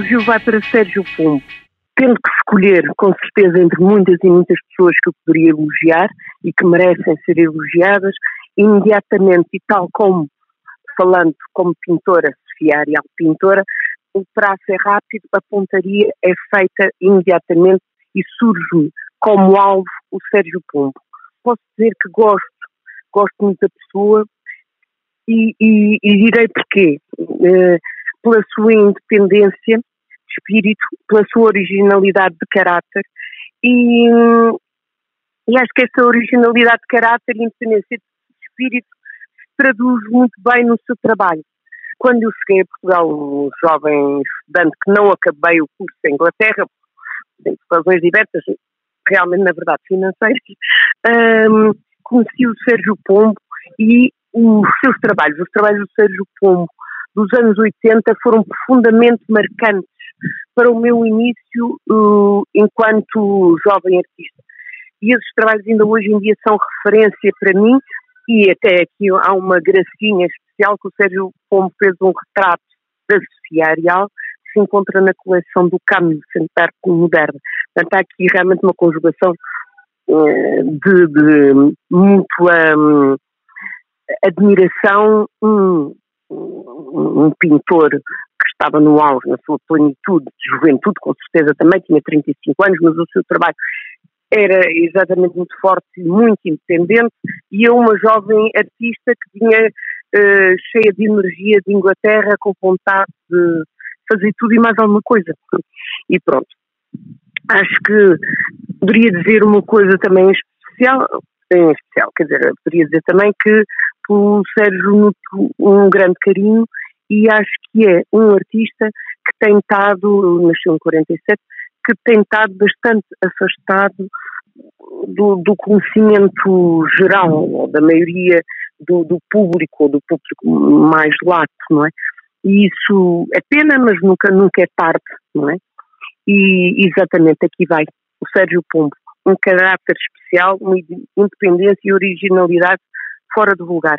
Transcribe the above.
Sérgio vai para Sérgio Pombo. Tendo que escolher, com certeza, entre muitas e muitas pessoas que eu poderia elogiar e que merecem ser elogiadas, imediatamente, e tal como falando como pintora, Sofia Ariel pintora, o prazo é rápido, a pontaria é feita imediatamente e surge como alvo o Sérgio Pombo. Posso dizer que gosto, gosto muito da pessoa e, e, e direi porquê. Uh, pela sua independência de espírito, pela sua originalidade de caráter e, e acho que essa originalidade de caráter e independência de espírito se traduz muito bem no seu trabalho. Quando eu cheguei a Portugal, um jovem estudante que não acabei o curso em Inglaterra, por razões diversas, realmente, na verdade, financeiras, um, conheci o Sérgio Pombo e os seus trabalhos, os trabalhos do Sérgio Pombo dos anos 80 foram profundamente marcantes para o meu início uh, enquanto jovem artista. E esses trabalhos ainda hoje em dia são referência para mim e até aqui há uma gracinha especial que o Sérgio Pombo fez um retrato da Sofia Arial que se encontra na coleção do Camus Centro Moderno. Portanto, há aqui realmente uma conjugação uh, de, de mútua um, admiração, um, um pintor estava no auge, na sua plenitude, de juventude, com certeza também, tinha 35 anos, mas o seu trabalho era exatamente muito forte muito independente, e eu, uma jovem artista que vinha uh, cheia de energia de Inglaterra, com vontade de fazer tudo e mais alguma coisa. E pronto. Acho que poderia dizer uma coisa também especial, em especial, quer dizer, poderia dizer também que o Sérgio nutre um grande carinho e acho que é um artista que tem estado, nasceu em 47, que tem estado bastante afastado do, do conhecimento geral, da maioria do, do público, ou do público mais lato, não é? E isso é pena, mas nunca, nunca é tarde, não é? E exatamente aqui vai o Sérgio Pombo, um caráter especial, uma independência e originalidade fora do vulgar.